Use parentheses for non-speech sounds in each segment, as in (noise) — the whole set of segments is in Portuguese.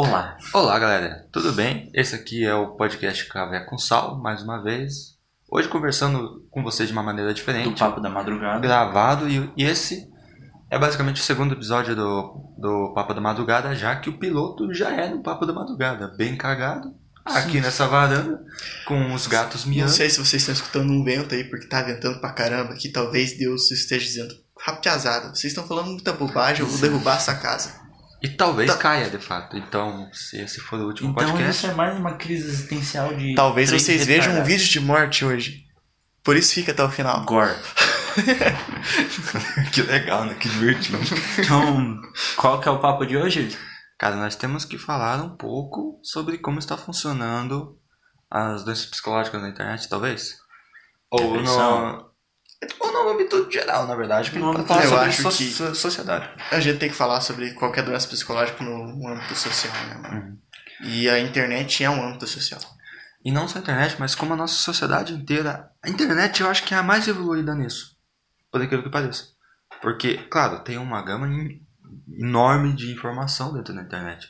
Olá. Olá, galera. Tudo bem? Esse aqui é o podcast Café com Sal, mais uma vez. Hoje conversando com vocês de uma maneira Do diferente, Papo da Madrugada. gravado, e, e esse é basicamente o segundo episódio do, do Papo da Madrugada, já que o piloto já é no Papo da Madrugada, bem cagado, aqui nessa varanda, com os gatos Não miando. sei se vocês estão escutando um vento aí, porque tá ventando pra caramba, que talvez Deus esteja dizendo, rapiazada, vocês estão falando muita bobagem, eu vou derrubar essa casa. E talvez Tá. caia, de fato. Então, se esse for o último Então podcast... isso é mais uma crise existencial de. Talvez vocês vejam um retardados. vídeo de morte hoje. Por isso fica até o final. Gore. (laughs) que legal, né? Que divertido. Então, qual que é o papo de hoje? Cara, nós temos que falar um pouco sobre como está funcionando as doenças psicológicas na internet, talvez? Ou no, ou no âmbito geral, na verdade, que âmbito falar geral. sobre Eu acho so- que- so- sociedade. A gente tem que falar sobre qualquer doença psicológica no âmbito social, né, mano? E a internet é um âmbito social. E não só a internet, mas como a nossa sociedade inteira. A internet eu acho que é a mais evoluída nisso. Por aquilo que pareça. Porque, claro, tem uma gama enorme de informação dentro da internet.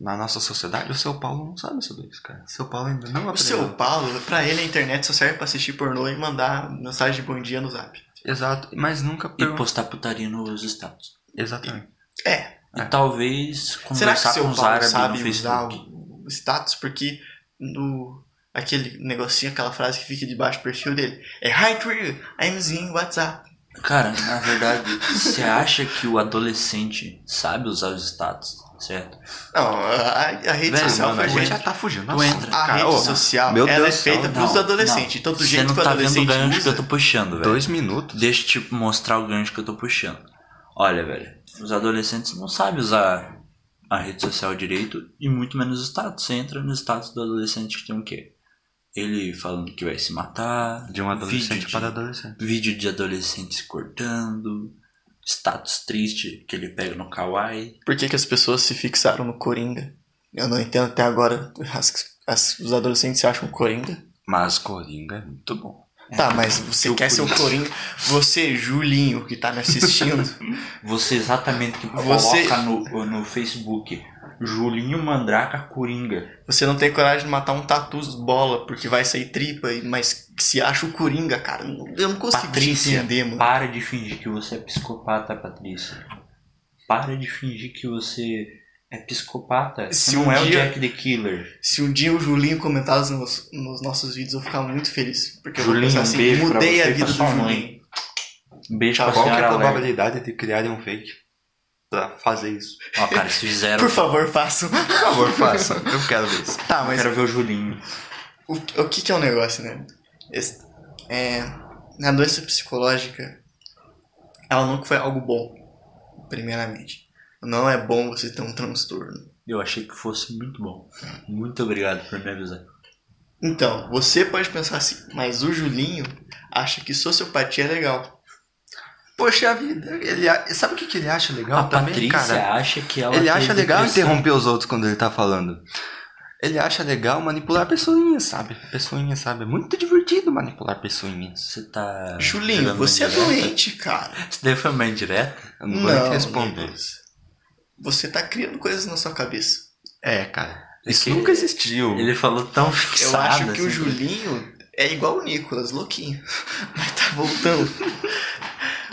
Na nossa sociedade, o seu Paulo não sabe sobre isso, cara. O seu Paulo ainda não O aprendeu. seu Paulo, pra ele a internet só serve pra assistir pornô e mandar mensagem de bom dia no zap. Exato, mas nunca E postar putaria nos status. Exatamente. É, E É. talvez será que conversar o seu com os árabes no sabe usar Facebook. o o status? Porque no aquele negocinho, aquela frase que fica debaixo do perfil dele é Hi Twitter, I'm using WhatsApp. Cara, na verdade, você acha que o adolescente sabe usar os status, certo? Não, a, a rede Velho, social mano, foi gente já tá fugindo. Tu entra. A cara, rede social, ela Deus é feita céu. pros adolescentes. Então, do jeito não que o tá vendo o adolescente gancho que usa... eu tô puxando, velho. Dois minutos? Deixa eu te mostrar o gancho que eu tô puxando. Olha, velho, os adolescentes não sabem usar a rede social direito e muito menos o status. Você entra no status do adolescente que tem o quê? Ele falando que vai se matar. De um adolescente vídeo de- para adolescente. Vídeo de adolescente se cortando. Status triste que ele pega no kawaii. Por que, que as pessoas se fixaram no Coringa? Eu não entendo até agora. As- as- os adolescentes se acham Coringa. Mas Coringa é muito bom. Tá, mas você eu quer ser o Coringa? Você, Julinho, que tá me assistindo, (laughs) Você exatamente que Você- coloca no, no Facebook. Julinho Mandraca Coringa. você não tem coragem de matar um tatu bola porque vai sair tripa, e- mas se acha o Coringa, cara. Eu não consigo Patrícia, entender, mano. Para de fingir que você é psicopata, Patrícia. Para de fingir que você é psicopata. Se não um é o dia- Jack the Killer. Se um dia o Julinho comentar nos, nos nossos vídeos, eu vou ficar muito feliz. Porque eu vou Julinho, pensar um assim, beijo pra mudei você a vida pra do Julinho. Um beijo Tá pra Qual que é a probabilidade de criarem um fake pra fazer isso? Ó, cara, se fizeram... Por favor, façam. Por favor, faça. Eu quero ver isso. Tá, Eu mas quero ver o Julinho. o, o que, que é o negócio, né? Esse- é, a doença psicológica, ela nunca foi algo bom, primeiramente. Não é bom você ter um transtorno. Eu achei que fosse muito bom. Muito obrigado por me avisar. Então, você pode pensar assim, mas o Julinho acha que sociopatia é legal. Poxa vida, ele, a- sabe o que, que ele acha legal a também, Patrícia cara? acha que ela Ele acha legal depressão. interromper os outros quando ele tá falando. Ele acha legal manipular pessoinhas, sabe? Pessoinhas, sabe? É muito divertido manipular pessoinhas. Você tá... Julinho, você é doente, cara. Isso daí foi uma indireta? Eu não vou nem te responder. Você tá criando coisas na sua cabeça. É, cara. Isso que nunca existiu. Ele falou tão Eu fixado. acho que o assim, Julinho é igual o Nicolas, louquinho. (laughs) Mas tá voltando.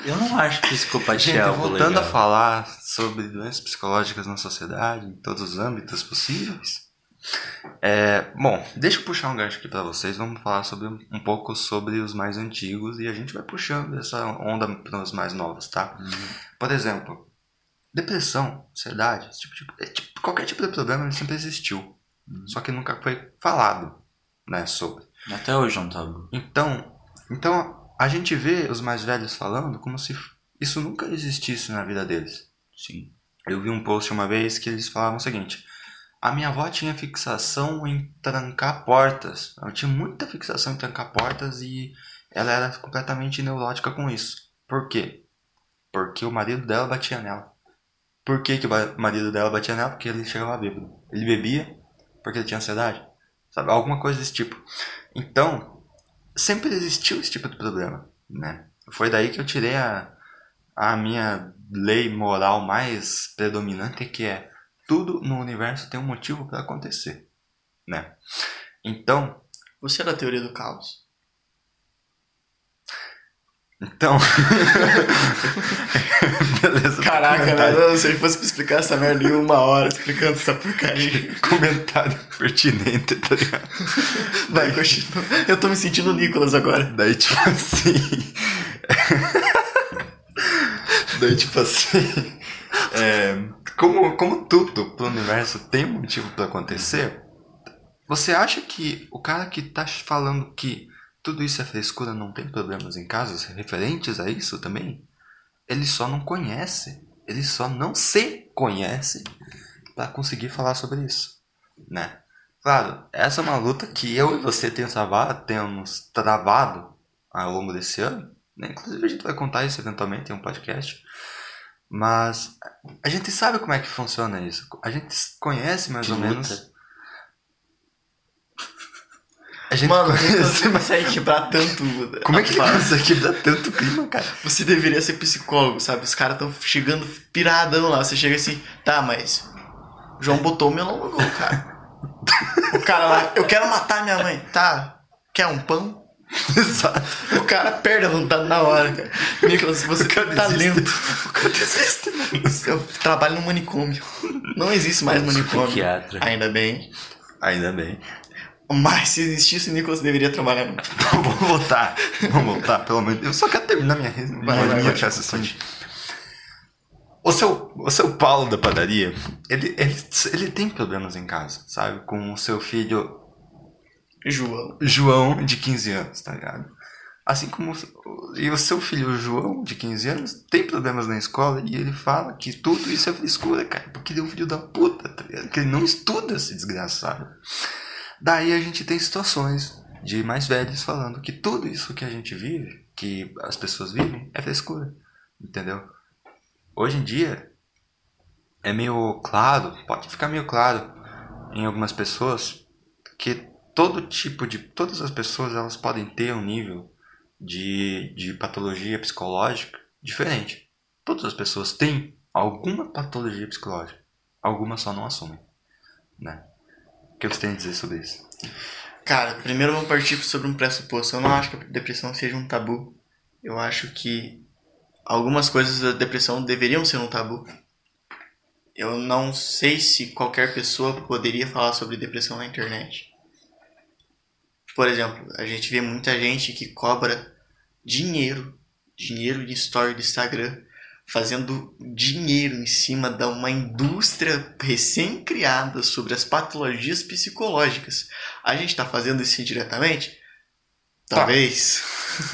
Eu não acho que psicopatia Gente, é algo voltando legal. a falar sobre doenças psicológicas na sociedade, em todos os âmbitos possíveis. É, bom, deixa eu puxar um gancho aqui pra vocês. Vamos falar sobre um pouco sobre os mais antigos e a gente vai puxando essa onda para os mais novos, tá? Por exemplo, depressão, ansiedade, tipo é, tipo, qualquer tipo de problema sempre existiu, só que nunca foi falado, né, sobre. Até hoje não tá tabu. Então, então a gente vê os mais velhos falando como se isso nunca existisse na vida deles. Sim. Eu vi um post uma vez que eles falavam o seguinte: a minha avó tinha fixação em trancar portas. Ela tinha muita fixação em trancar portas e ela era completamente neurótica com isso. Por quê? Porque o marido dela batia nela. Por que, que o marido dela batia nela? Porque ele chegava bêbado. Ele bebia porque ele tinha ansiedade. Sabe? Alguma coisa desse tipo. Então, sempre existiu esse tipo de problema, né? Foi daí que eu tirei a, a minha lei moral mais predominante, que é tudo no universo tem um motivo para acontecer, né? Então, Você é da teoria do caos. Então, (laughs) beleza. Caraca, comentário, velho, se ele fosse pra explicar essa merda em uma hora, explicando essa porcaria. (laughs) comentário pertinente, tá ligado? Vai, continua. Eu tô me sentindo Nicolas agora. Daí, tipo assim. Daí, tipo assim. é, como, como tudo pro universo tem um motivo pra acontecer, você acha que o cara que tá falando que tudo isso é frescura não tem problemas em casos referentes a isso também? Ele só não conhece. Ele só não se conhece pra conseguir falar sobre isso, né? Claro, essa é uma luta que eu e você temos travado, temos travado ao longo desse ano. Né? Inclusive a gente vai contar isso eventualmente em um podcast. Mas a gente sabe como é que funciona isso. A gente conhece mais Que ou luta. menos. A gente Mano, (laughs) você consegue quebrar tanto. Como é que isso aqui dá tanto clima, cara? Você deveria ser psicólogo, sabe? Os caras tão chegando piradão lá. Você chega assim, tá, mas. João botou o melão no gol, cara. o cara lá, eu quero matar minha mãe. Tá, quer um pão? Exato. O cara perde a vontade na hora, cara. Nicolas, você tem talento. desiste. O cara desiste, mano. Eu trabalho no manicômio. Não existe mais manicômio. Psiquiatra. Ainda bem. Ainda bem. Mas se existisse, o Nicolas deveria trabalhar no. (laughs) Vamos voltar. Vamos voltar, pelo menos. Eu só quero terminar minha, minha vai, linha vai, de raciocínio. O seu, o seu Paulo da padaria, ele, ele, ele tem problemas em casa, sabe? Com o seu filho João. João, de 15 anos, tá ligado? Assim como o- e o seu filho João, de 15 anos, tem problemas na escola e ele fala que tudo isso é frescura, cara, porque ele é um filho da puta, tá ligado? Que ele não estuda esse desgraçado. Daí a gente tem situações de mais velhos falando que tudo isso que a gente vive, que as pessoas vivem, é frescura, entendeu? Hoje em dia, é meio claro, pode ficar meio claro em algumas pessoas que todo tipo de. Todas as pessoas elas podem ter um nível de, de patologia psicológica diferente. Todas as pessoas têm alguma patologia psicológica. Algumas só não assumem. Né? O que você tem a dizer sobre isso? Cara, primeiro vamos partir sobre um pressuposto. Eu não acho que a depressão seja um tabu. Eu acho que algumas coisas da depressão deveriam ser um tabu. Eu não sei se qualquer pessoa poderia falar sobre depressão na internet. Por exemplo, a gente vê muita gente que cobra dinheiro, dinheiro de story do Instagram, fazendo dinheiro em cima de uma indústria recém-criada sobre as patologias psicológicas. A gente está fazendo isso indiretamente? Talvez.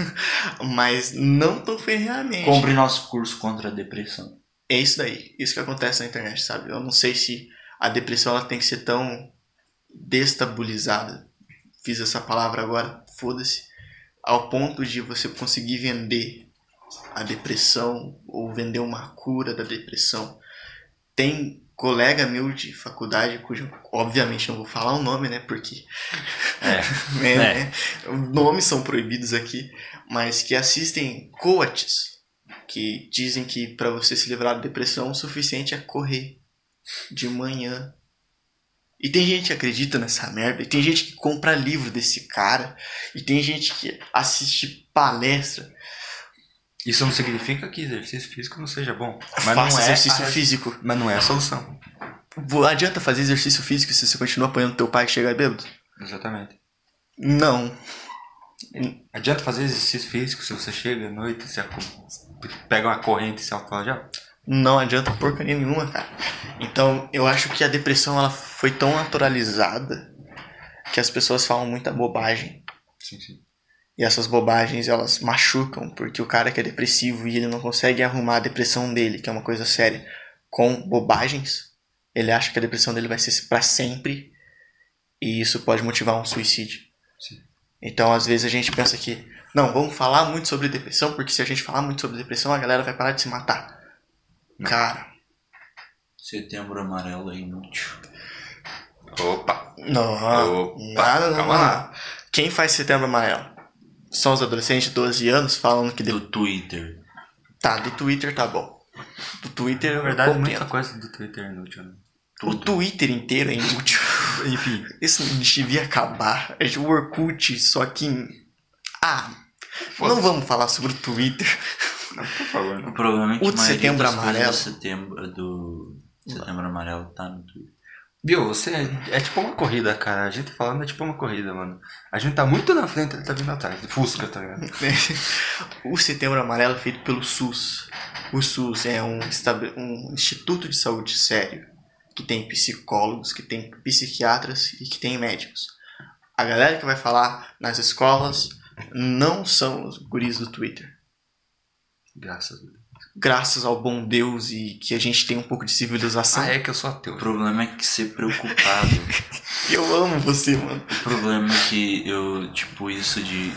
(laughs) Mas não tão ferreamente. Compre nosso curso contra a depressão. É isso daí. Isso que acontece na internet, sabe? Eu não sei se a depressão ela tem que ser tão destabilizada. Fiz essa palavra agora, foda-se. Ao ponto de você conseguir vender a depressão ou vender uma cura da depressão. Tem colega meu de faculdade, cujo obviamente não vou falar o nome, né? Porque É. (laughs) é, né? nomes são proibidos aqui, mas que assistem coaches que dizem que para você se livrar da depressão o suficiente é correr de manhã. E tem gente que acredita nessa merda, e tem gente que compra livro desse cara, e tem gente que assiste palestra. Isso não significa que exercício físico não seja bom. Mas Faça não é exercício a- físico. Mas não é a solução. Adianta fazer exercício físico se você continua apoiando teu pai que chega bêbado? Exatamente. Não. Adianta fazer exercício físico se você chega à noite, acu- pega uma corrente e se já. Não adianta porcaria nenhuma, cara. Então, eu acho que a depressão ela foi tão naturalizada que as pessoas falam muita bobagem. Sim, sim. E essas bobagens elas machucam, porque o cara que é depressivo e ele não consegue arrumar a depressão dele, que é uma coisa séria, com bobagens, ele acha que a depressão dele vai ser pra sempre e isso pode motivar um suicídio. Sim. Então, às vezes a gente pensa que, não, vamos falar muito sobre depressão, porque se a gente falar muito sobre depressão, a galera vai parar de se matar. Não. Cara, Setembro amarelo é inútil. Opa! não, Opa, nada, não, calma lá. não. Quem faz setembro amarelo? São os adolescentes de 12 anos falando que. de- Do Twitter. Tá, do Twitter tá bom. Do Twitter Na verdade, compreendo. muita coisa do Twitter é inútil, né? O Twitter inteiro é inútil. (laughs) Enfim. Isso devia acabar. É o Orkut, só que. em- Ah, não vamos falar sobre o Twitter. (laughs) Não, por favor, O não. problema é que O de Setembro Amarelo. do setembro, do setembro amarelo tá no Twitter. Bill, você é, é tipo uma corrida, cara. A gente falando é tipo uma corrida, mano. A gente tá muito na frente, ele tá vindo atrás. Fusca, tá ligado? (laughs) o Setembro Amarelo é feito pelo SUS. O SUS é um, um instituto de saúde sério que tem psicólogos, que tem psiquiatras e que tem médicos. A galera que vai falar nas escolas não são os guris do Twitter. Graças a Deus. Graças ao bom Deus e que a gente tem um pouco de civilização. Ah, é que eu sou ateu. O problema é que ser preocupado. (laughs) Eu amo você, mano. o problema é que eu, tipo, isso de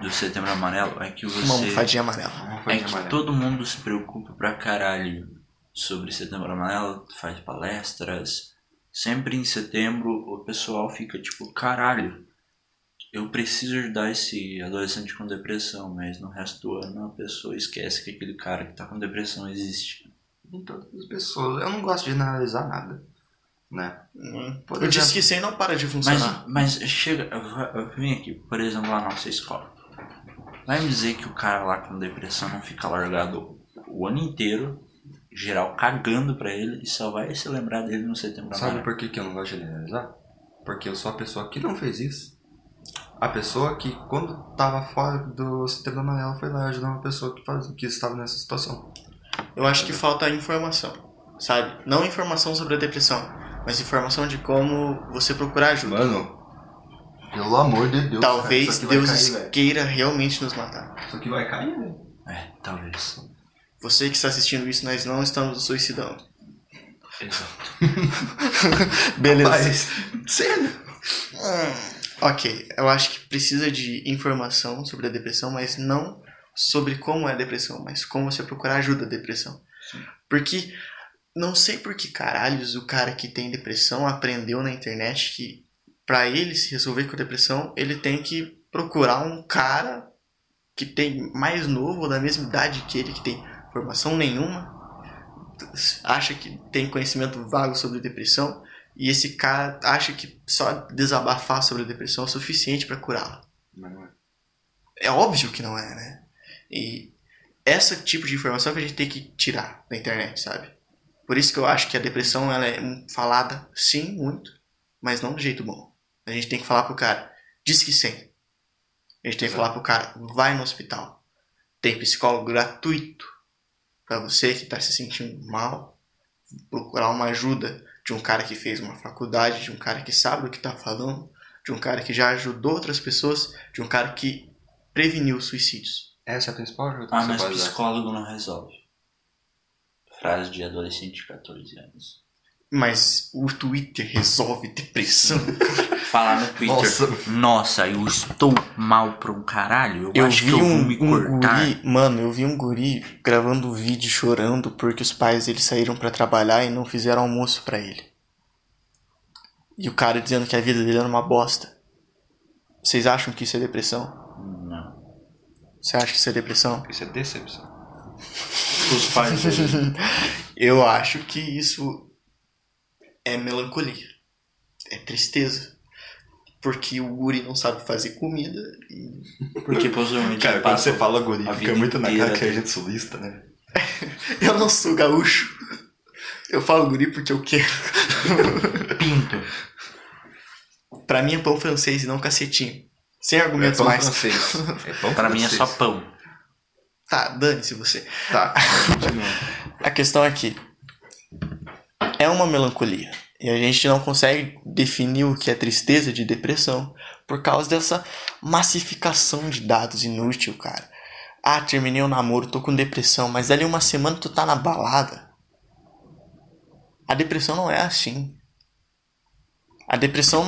do setembro amarelo é que Uma você. almofadinha amarela. Uma É que amarela. todo mundo se preocupa pra caralho sobre setembro amarelo, faz palestras. Sempre em setembro o pessoal fica tipo, caralho, eu preciso ajudar esse adolescente com depressão, mas no resto do ano a pessoa esquece que aquele cara que tá com depressão existe. Em todas as pessoas. Eu não gosto de analisar nada. Né? Hum. Por Eu disse exemplo- que isso aí não para de Mas, funcionar. mas chega, vem aqui, por exemplo, a nossa escola. Vai me dizer que o cara lá com depressão não fica largado o ano inteiro, geral cagando pra ele e só vai se lembrar dele no setembro Sabe amarelo. por que, que eu não gosto de analisar? Porque eu sou a pessoa que não fez isso. A pessoa que, quando tava fora do setembro amarelo, foi lá ajudar uma pessoa que, faz, que estava nessa situação. Eu acho que falta informação, sabe? Não informação sobre a depressão, mas informação de como você procurar ajuda. Mano, pelo amor de Deus. Talvez cara, Deus cair, queira realmente nos matar. Isso aqui vai cair, velho. É, talvez. Você que está assistindo isso, nós não estamos nos suicidando. Exato. (laughs) Beleza. Mas, sério? Hum, ok, eu acho que precisa de informação sobre a depressão, mas não sobre como é a depressão, mas como você procurar ajuda à depressão. Porque não sei por que caralhos o cara que tem depressão aprendeu na internet que pra ele se resolver com a depressão, ele tem que procurar um cara que tem mais novo ou da mesma idade que ele, que tem formação nenhuma, acha que tem conhecimento vago sobre depressão e esse cara acha que só desabafar sobre a depressão é o suficiente pra curá-la. Mas não é. É óbvio que não é, né? E esse tipo de informação que a gente tem que tirar da internet, sabe? Por isso que eu acho que a depressão ela é falada, sim, muito, mas não do jeito bom. A gente tem que falar pro cara, diz que sim. A gente tem que falar pro cara, vai no hospital. Tem psicólogo gratuito pra você que tá se sentindo mal. Procurar uma ajuda de um cara que fez uma faculdade, de um cara que sabe o que tá falando, de um cara que já ajudou outras pessoas, de um cara que preveniu suicídios. Essa é a principal ajuda Ah, mas psicólogo não resolve. Frase de adolescente de 14 anos. Mas o Twitter resolve depressão. (laughs) Falar no Twitter. Nossa. Nossa, eu estou mal pra um caralho. Eu, Eu acho vi que eu um, me um guri, mano, eu vi um guri gravando um vídeo chorando porque os pais dele saíram pra trabalhar e não fizeram almoço pra ele. E o cara dizendo que a vida dele era uma bosta. Vocês acham que isso é depressão? Não. Você acha que isso é depressão? Isso é decepção. Os pais. (laughs) Eu acho que isso é melancolia. É tristeza. Porque o guri não sabe fazer comida e Porque possivelmente (laughs) Cara, quando você fala guri, fica muito na cara que a gente sulista, né? (laughs) eu não sou gaúcho. Eu falo guri porque eu quero. (laughs) pinto. Pra mim é pão francês e não cacetinho. Sem É argumentos pão mais. francês. É pão Pra mim é francês. só pão. Tá, dane-se você. Tá. A questão é que é uma melancolia. E a gente não consegue definir o que é tristeza de depressão por causa dessa massificação de dados inútil, cara. Ah, terminei o namoro, tô com depressão, mas dali uma semana tu tá na balada. A depressão não é assim. A depressão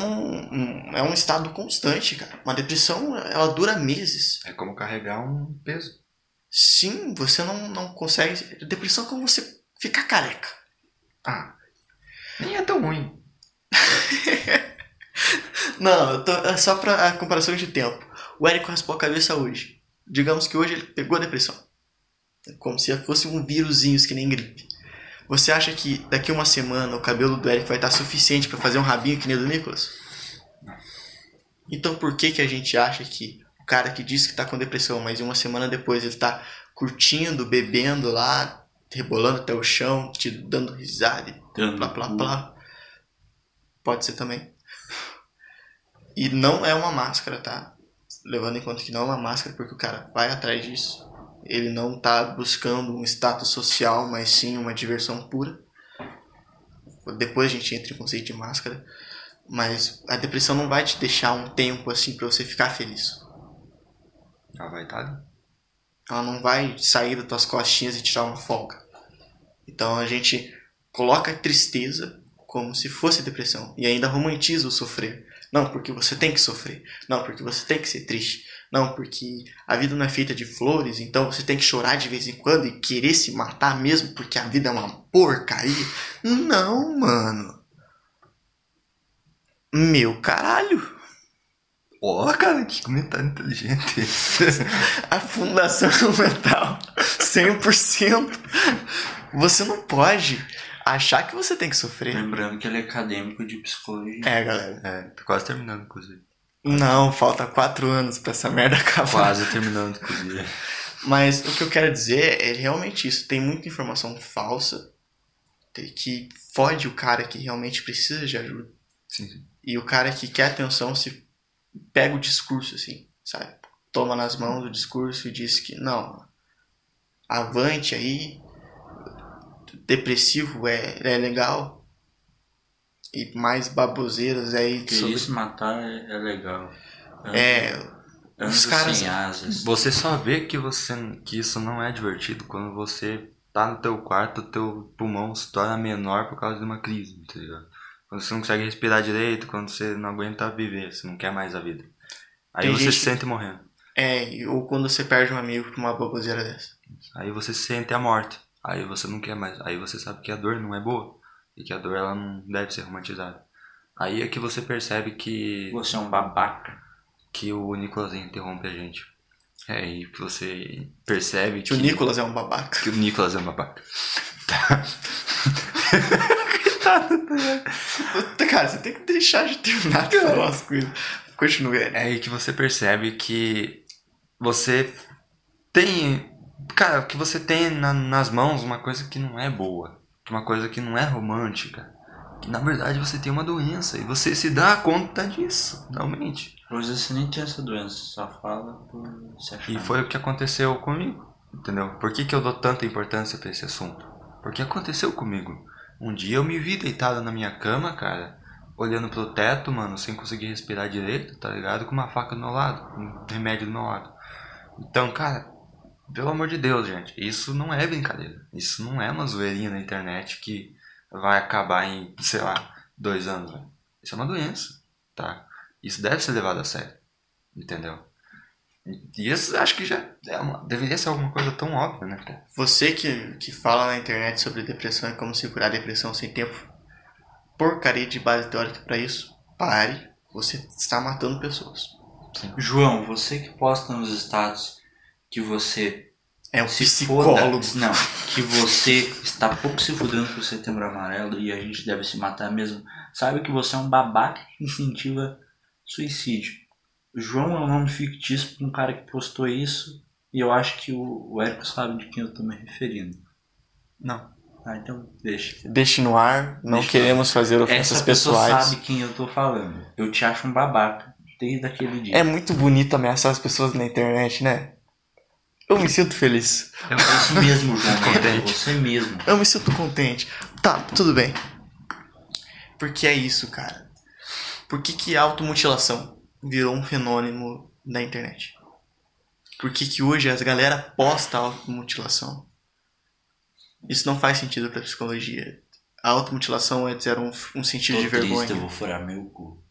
não- é um estado constante, cara. Uma depressão, ela dura meses. É como carregar um peso. Sim, você não, não consegue. Depressão é como você ficar careca. Ah, nem é tão ruim. (laughs) Não, tô- é só pra a comparação de tempo. O Érico raspou a cabeça hoje. Digamos que hoje ele pegou a depressão. É como se fosse um vírusinho que nem gripe. Você acha que daqui uma semana o cabelo do Eric vai estar suficiente pra fazer um rabinho que nem o do Nicolas? Então por que que a gente acha que o cara que diz que tá com depressão, mas uma semana depois ele tá curtindo, bebendo lá, rebolando até o chão, te dando risada Dando blá cu. blá. Pode ser também. E não é uma máscara, tá? Levando em conta que não é uma máscara, porque o cara vai atrás disso. Ele não tá buscando um status social, mas sim uma diversão pura. Depois a gente entra em conceito de máscara. Mas a depressão não vai te deixar um tempo assim pra você ficar feliz. Ela vai estar ali. Ela não vai sair das tuas costinhas e tirar uma folga. Então a gente coloca a tristeza como se fosse depressão e ainda romantiza o sofrer. Não, porque você tem que sofrer. Não, porque você tem que ser triste. Não, porque a vida não é feita de flores, então você tem que chorar de vez em quando e querer se matar mesmo porque a vida é uma porcaria. Não, mano. Meu caralho. Ó, cara, que comentário inteligente. A fundação mental 100%. Você não pode achar que você tem que sofrer. Lembrando que ele é acadêmico de psicologia. É, galera. É, tá quase terminando, inclusive. Não, falta quatro anos pra essa merda acabar. Quase terminando, inclusive. Mas o que eu quero dizer é realmente isso. Tem muita informação falsa que fode o cara que realmente precisa de ajuda. Sim, sim. E o cara que quer atenção se pega o discurso, assim, sabe? Toma nas mãos o discurso e diz que não, avante aí, depressivo é, é legal. E mais baboseiras aí Que sobre. isso, matar é, é legal. É, os caras-. Você só vê que, você, que isso não é divertido quando você tá no teu quarto, o teu pulmão se torna menor por causa de uma crise, tá ligado? Quando você não consegue respirar direito, quando você não aguenta viver, você não quer mais a vida. Aí Tem você se sente morrendo. é, e- ou quando você perde um amigo por uma baboseira dessa. Aí você sente a morte. Aí você não quer mais. Aí você sabe que a dor não é boa. E que a dor ela não deve ser romantizada. Aí é que você percebe que, Você é um babaca. que o Nicolas interrompe a gente. É aí que você percebe Que o Nicolas é um babaca. que o Nicolas é uma babaca. (laughs) Cara, você tem que deixar de terminar de falar as coisas. Continue. É aí que você percebe que você tem. Cara, que você tem na- nas mãos uma coisa que não é boa. Uma coisa que não é romântica. Que na verdade você tem uma doença e você se dá conta disso, realmente. Hoje você nem tem essa doença, só fala por se achar. E foi o que aconteceu comigo, entendeu? Por que, que eu dou tanta importância pra esse assunto? Porque aconteceu comigo. Um dia eu me vi deitado na minha cama, cara, olhando pro teto, mano, sem conseguir respirar direito, tá ligado? Com uma faca do meu lado, um remédio do meu lado. Então, cara, pelo amor de Deus, gente, isso não é brincadeira. Isso não é uma zoeirinha na internet que vai acabar em, sei lá, dois anos, velho. Isso é uma doença, tá? Isso deve ser levado a sério, entendeu? E isso acho que já é uma- deveria ser alguma coisa tão óbvia, né, cara? Você que, que fala na internet sobre depressão e como se curar a depressão sem tempo, porcaria de base teórica pra isso, pare. Você está matando pessoas. João, você que posta nos status que você É um se psicólogo. foda, não, que você está pouco se fudendo pro setembro amarelo e a gente deve se matar mesmo. Sabe que você é um babaca que incentiva suicídio. João é um nome fictício pra um cara que postou isso e eu acho que o, o Érico sabe de quem eu tô me referindo. Não. Ah, então deixa. Deixe no ar, não Deixa queremos fazer ofensas Essa pessoa pessoais. sabe quem eu tô falando. Eu te acho um babaca desde aquele dia. É muito bonito ameaçar as pessoas na internet, né? Eu me sinto feliz. É isso mesmo, João. É Contente. você mesmo. Eu me sinto contente. Tá, tudo bem. Porque é isso, cara. Por que, que a automutilação virou um fenômeno da internet? Por que, que hoje as galera posta automutilação? Isso não faz sentido pra psicologia. A automutilação antes era um, um sentido Tô de triste, vergonha. eu vou furar meu cu.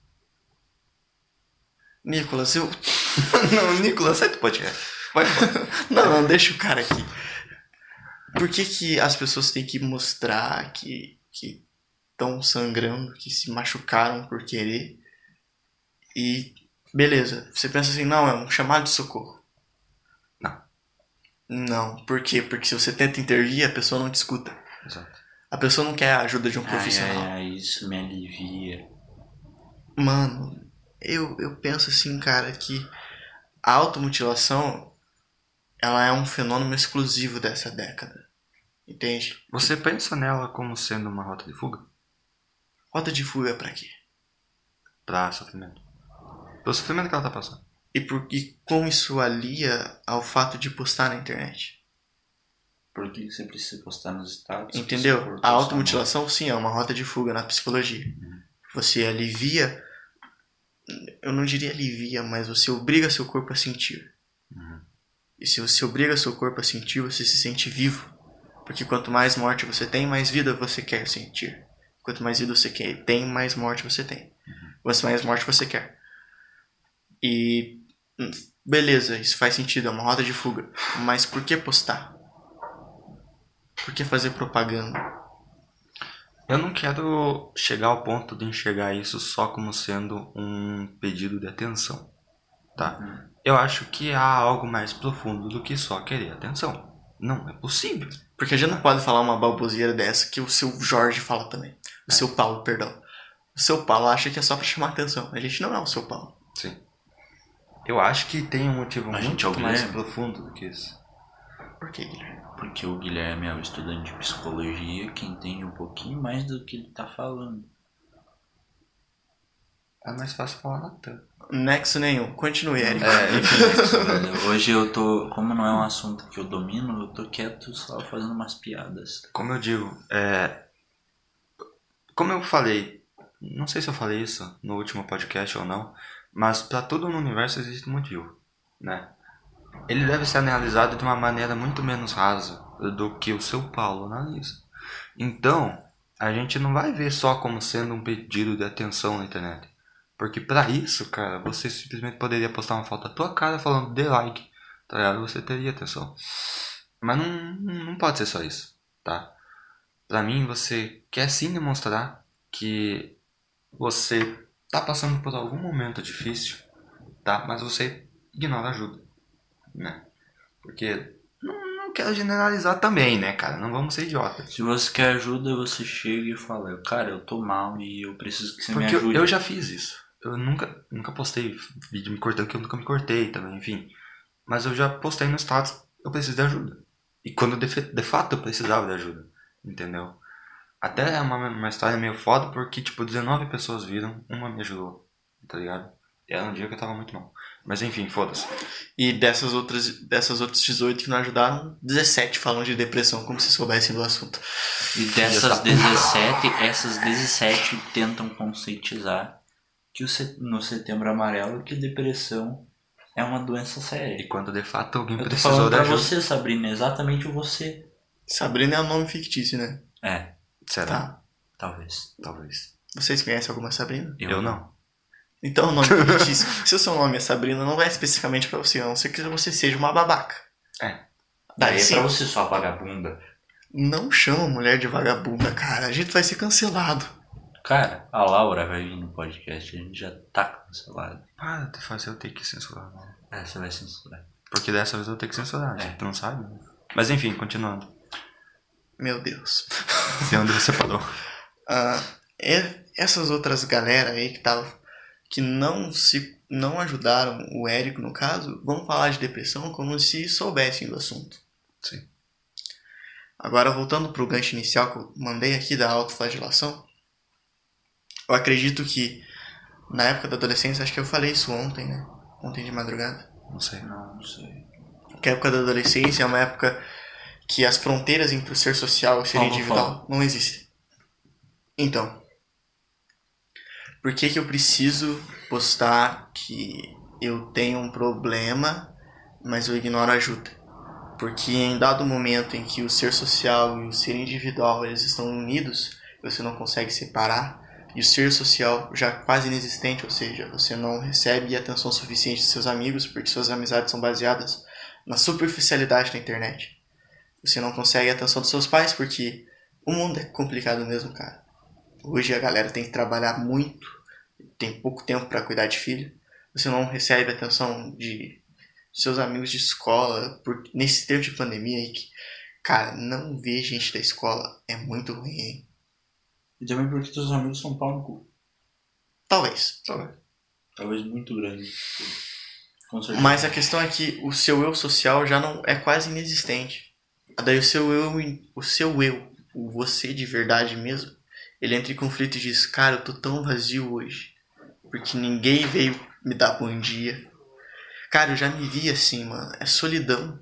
Nicolas, eu. (laughs) não, Nicolas, sai do podcast. Vai. (laughs) Não, não, deixa o cara aqui. Por que, que as pessoas têm que mostrar que que estão sangrando, que se machucaram por querer? E beleza, você pensa assim, não, é um chamado de socorro. Não. Não, por quê? Porque se você tenta intervir, a pessoa não te escuta. Exato. A pessoa não quer a ajuda de um Ai, profissional. ai, ai, isso me alivia. Mano, eu, eu penso assim, cara, que a automutilação ela é um fenômeno exclusivo dessa década. Entende? Você pensa nela como sendo uma rota de fuga? Rota de fuga pra quê? Pra sofrimento. Pelo sofrimento que ela tá passando. E, por, e como isso alia ao fato de postar na internet? Por que você precisa postar nos você Entendeu? A automutilação, sim, é uma rota de fuga na psicologia. Você alivia. Eu não diria alivia, mas você obriga seu corpo a sentir. E se você obriga seu corpo a sentir, você se sente vivo. Porque quanto mais morte você tem, mais vida você quer sentir. Quanto mais vida você quer, tem, mais morte você tem. Quanto mais morte você quer. E. Beleza, isso faz sentido, é uma rota de fuga. Mas por que postar? Por que fazer propaganda? Eu não quero chegar ao ponto de enxergar isso só como sendo um pedido de atenção, tá? Eu acho que há algo mais profundo do que só querer atenção. Não é possível. Porque a gente não pode falar uma baboseira dessa que o seu Jorge fala também. O seu Paulo, perdão. O seu Paulo acha que é só pra chamar atenção. A gente não é o seu Paulo. Sim. Eu acho que tem um motivo A gente é muito o mais profundo do que isso. Por que, Guilherme? Porque o Guilherme é o estudante de psicologia que entende um pouquinho mais do que ele tá falando. É mais fácil falar na tampa. Nexo nenhum. Continue, Eric. É, (laughs) enfim, hoje eu tô. Como não é um assunto que eu domino, eu tô quieto só fazendo umas piadas. Como eu digo, é... Como eu falei, não sei se eu falei isso no último podcast ou não, mas para tudo no universo existe um motivo, né? Ele deve ser analisado de uma maneira muito menos rasa do que o seu Paulo analisa. Então, a gente não vai ver só como sendo um pedido de atenção na internet. Porque pra isso, cara, você simplesmente poderia postar uma foto da tua cara falando de like, tá ligado? Você teria atenção. Mas não, não pode ser só isso, tá? Pra mim, você quer sim demonstrar que você tá passando por algum momento difícil, tá? Mas você ignora ajuda, né? Porque não, não quero generalizar também, né, cara? Não vamos ser idiotas. Se você quer ajuda, você chega e fala, cara, eu tô mal e eu preciso que você me Porque eu, ajude. eu já fiz isso. Eu nunca, nunca postei vídeo me cortando, que eu nunca me cortei também, enfim. Mas eu já postei no status, eu preciso de ajuda. E quando de, de fato eu precisava de ajuda, entendeu? Até é uma, uma história meio foda, porque, tipo, 19 pessoas viram, uma me ajudou, tá ligado? E era um dia que eu tava muito mal. Mas enfim, foda-se. E dessas outras, dessas outras 18 que não ajudaram, 17 falam de depressão, como se soubessem do assunto. E dessas 17, essas 17 tentam conscientizar que o se- no setembro amarelo que depressão é uma doença E séria. quando de fato alguém Eu tô precisou falando de pra ajuda. você, Sabrina, exatamente você. Sabrina é um nome fictício, né? É, Será? Tá. talvez. Talvez. Vocês conhecem alguma Sabrina? Eu, não. Então, o nome (laughs) fictício. Se o seu nome é Sabrina, não é especificamente pra você, a não ser que você seja uma babaca. É. Daí é sim. pra você, sua vagabunda. Não chama mulher de vagabunda, cara. A gente vai ser cancelado. Cara, a Laura vai vir no podcast, a gente já tá cancelado. Para de fazer eu ter que censurar, né? É, você vai censurar. Porque dessa vez eu vou ter que censurar, É. gente. Tu não sabe? né? Mas enfim, continuando. Meu Deus. (laughs) De onde você parou? (laughs) Ah, e- essas outras galera aí que tava, que não se não ajudaram o Érico no caso, vão falar de depressão como se soubessem do assunto. Sim. Agora voltando pro gancho inicial que eu mandei aqui da autoflagelação, eu acredito que na época da adolescência, acho que eu falei isso ontem, né? Ontem de madrugada. Não sei. Não, não sei. Que a época da adolescência é uma época que as fronteiras entre o ser social e o ser Fala, individual não existem. Então, por que que eu preciso postar que eu tenho um problema, mas eu ignoro a ajuda? Porque em dado momento em que o ser social e o ser individual eles estão unidos, você não consegue separar, e o ser social já quase inexistente, ou seja, você não recebe atenção suficiente de seus amigos porque suas amizades são baseadas na superficialidade da internet. Você não consegue a atenção dos seus pais porque o mundo é complicado mesmo, cara. Hoje a galera tem que trabalhar muito, tem pouco tempo para cuidar de filho. Você não recebe a atenção de seus amigos de escola por, nesse tempo de pandemia aí que Cara, não ver gente da escola é muito ruim, hein? E também porque teus amigos são pau no cu. Talvez. Talvez muito grande. Com certeza. Mas a questão é que o seu eu social já não é quase inexistente. Daí o seu eu, o seu eu, o você de verdade mesmo, ele entra em conflito e diz: Cara, eu tô tão vazio hoje. Porque ninguém veio me dar bom dia. Cara, eu já me vi assim, mano. É solidão.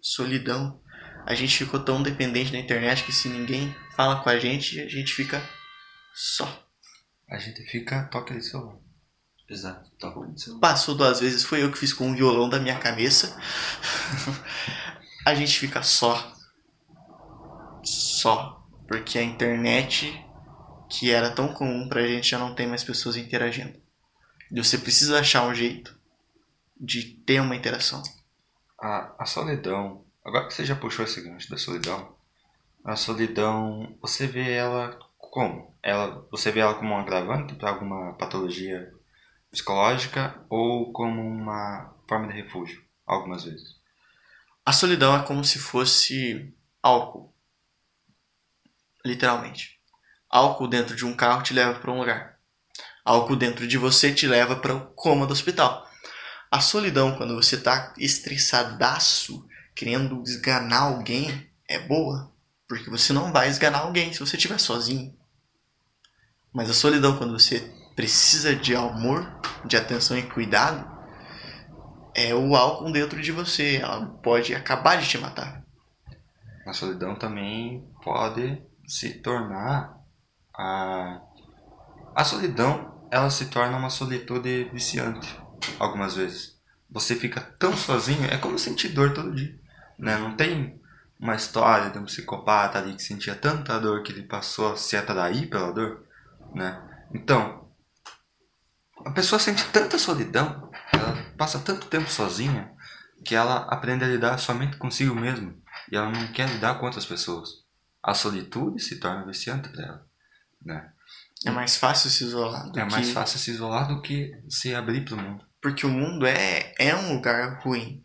Solidão. A gente ficou tão dependente da internet que se ninguém fala com a gente, a gente fica só. A gente fica toca de celular. Exato. Tá bom. Seu... Passou duas vezes, foi eu que fiz com o violão da minha cabeça. (laughs) a gente fica só. Só. Porque a internet, que era tão comum pra gente, já não tem mais pessoas interagindo. E você precisa achar um jeito de ter uma interação. A, a solidão, agora que você já puxou esse gancho da solidão, a solidão, você vê ela como? Ela, você vê ela como um agravante para alguma patologia psicológica ou como uma forma de refúgio, algumas vezes? A solidão é como se fosse álcool. Literalmente. Álcool dentro de um carro te leva para um lugar. Álcool dentro de você te leva para o coma do hospital. A solidão, quando você tá estressadaço, querendo esganar alguém, é boa. Porque você não vai esganar alguém se você estiver sozinho. Mas a solidão, quando você precisa de amor, de atenção e cuidado, é o álcool dentro de você. Ela pode acabar de te matar. A solidão também pode se tornar a a solidão, ela se torna uma solitude viciante algumas vezes. Você fica tão sozinho, é como sentir dor todo dia, né? Não tem uma história de um psicopata ali que sentia tanta dor que ele passou a se atrair pela dor, né? Então, a pessoa sente tanta solidão, passa tanto tempo sozinha, que ela aprende a lidar somente consigo mesma e ela não quer lidar com outras pessoas. A solitude se torna viciante para ela, né? É mais fácil se isolar. Do É mais que- fácil se isolar do que se abrir para o mundo. Porque o mundo é, é um lugar ruim.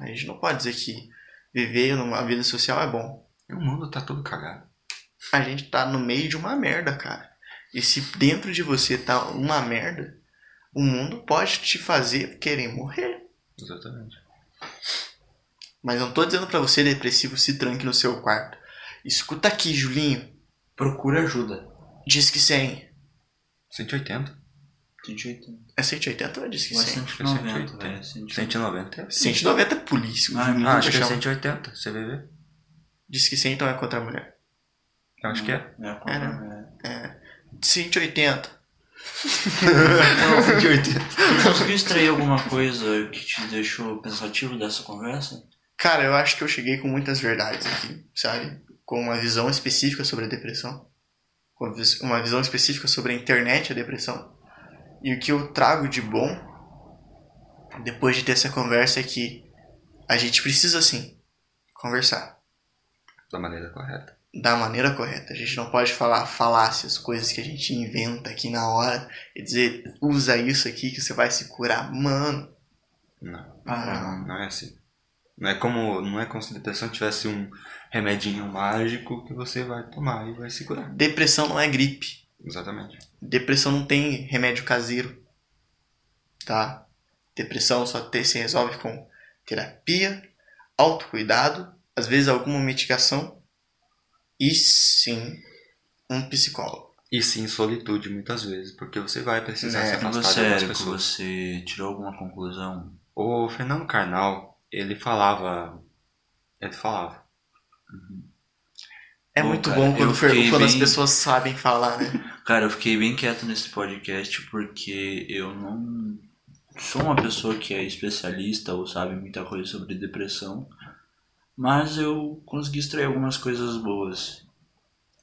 A gente não pode dizer que viver numa vida social é bom. E o mundo tá todo cagado. A gente tá no meio de uma merda, cara. E se dentro de você tá uma merda, o mundo pode te fazer querer morrer. Exatamente. Mas não tô dizendo pra você, depressivo, se tranque no seu quarto. Escuta aqui, Julinho. Procura ajuda. Diz que 100. 180. 180. É 180 ou é diz que Ou é 100? 190, velho. 190. 190 é. 190 é polícia. Ah, Julinho Ah, acho que é chama. 180. CVV? Diz que 100 então é contra a mulher. Eu acho que é. É, É, é. 180. Não, 180. Tu conseguiu extrair alguma coisa que te deixou pensativo dessa conversa? Cara, eu acho que eu cheguei com muitas verdades aqui, sabe? Com uma visão específica sobre a depressão. Com uma visão específica sobre a internet e a depressão. E o que eu trago de bom, depois de ter essa conversa, é que a gente precisa, sim, conversar. Da maneira correta. Da maneira correta. A gente não pode falar falácias, coisas que a gente inventa aqui na hora e dizer, usa isso aqui que você vai se curar. Mano, Não. Ah, Não, não é assim. Não é como, não é como se a depressão tivesse um remedinho mágico que você vai tomar e vai se curar. depressão não é gripe. Exatamente. Depressão não tem remédio caseiro, tá? Depressão só te- se resolve com terapia, autocuidado, às vezes alguma medicação e sim um psicólogo. E sim, solitude muitas vezes, porque você vai precisar É, se afastar de você, algumas Érico, pessoas. você tirou alguma conclusão? O Fernando Carnal, ele falava. Ele falava. É Bom, muito cara, bom quando, quando as bem- pessoas sabem falar, né? (laughs) Cara, eu fiquei bem quieto nesse podcast porque eu não sou uma pessoa que é especialista ou sabe muita coisa sobre depressão, mas eu consegui extrair algumas coisas boas.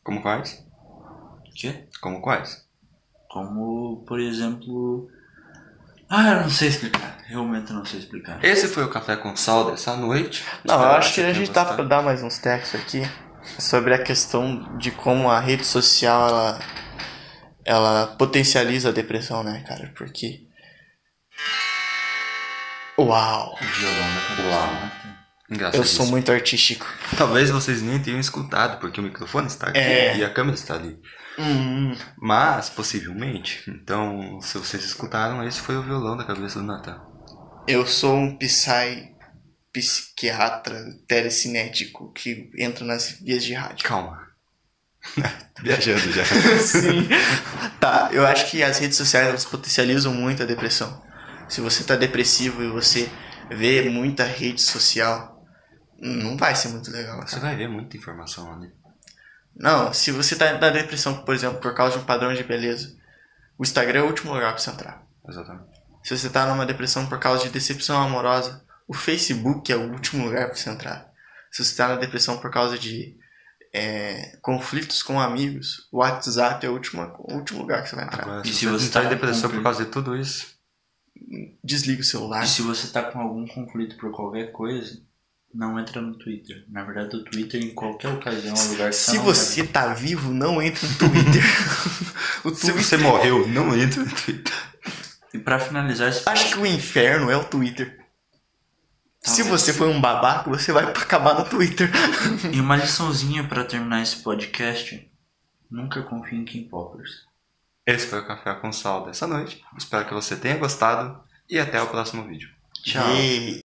Como quais? Que? Como quais? Como, por exemplo. Ah, eu não sei explicar. Realmente eu não sei explicar. Esse foi o Café com Sal dessa noite. Não, eu Espero acho que a gente dá pra dar mais uns textos aqui sobre a questão de como a rede social ela, ela potencializa a depressão, né, cara? Porque. Uau! O violão da cabeça. Uau. Eu sou muito artístico. Talvez vocês nem tenham escutado, porque o microfone está aqui É. e a câmera está ali. Hum, Mas, possivelmente, então, se vocês escutaram, esse foi o violão da cabeça do Natan. eu sou um psy, psiquiatra telecinético que entra nas vias de rádio. Calma. (laughs) Viajando já. (laughs) Sim. Tá, eu acho que as redes sociais elas potencializam muito a depressão. Se você tá depressivo e você vê muita rede social, não vai ser muito legal. Você Cara. vai ver muita informação ali. Não, se você tá na depressão, por exemplo, por causa de um padrão de beleza, o Instagram é o último lugar pra você entrar. Exatamente. Se você tá numa depressão por causa de decepção amorosa, o Facebook é o último lugar pra você entrar. Se você tá na depressão por causa de é, conflitos com amigos, o WhatsApp é o último, o último lugar que você vai entrar. Agora, E se, você você está tá em com depressão por causa de tudo isso, Desliga o celular. E se você tá com algum conflito por qualquer coisa, não entra no Twitter. Na verdade, o Twitter, em qualquer ocasião, é um lugar que Se você tá vivo, não entra no Twitter. (laughs) o se Twitter. você morreu, não entra no Twitter. vai. E pra finalizar esse Acho que o inferno é o Twitter. Se Talvez. você foi um babaca, você vai acabar no Twitter. (laughs) E uma liçãozinha pra terminar esse podcast: nunca confie em K-popers. Esse foi o Café com Sal dessa noite. Espero que você tenha gostado e até o próximo vídeo. Tchau. E...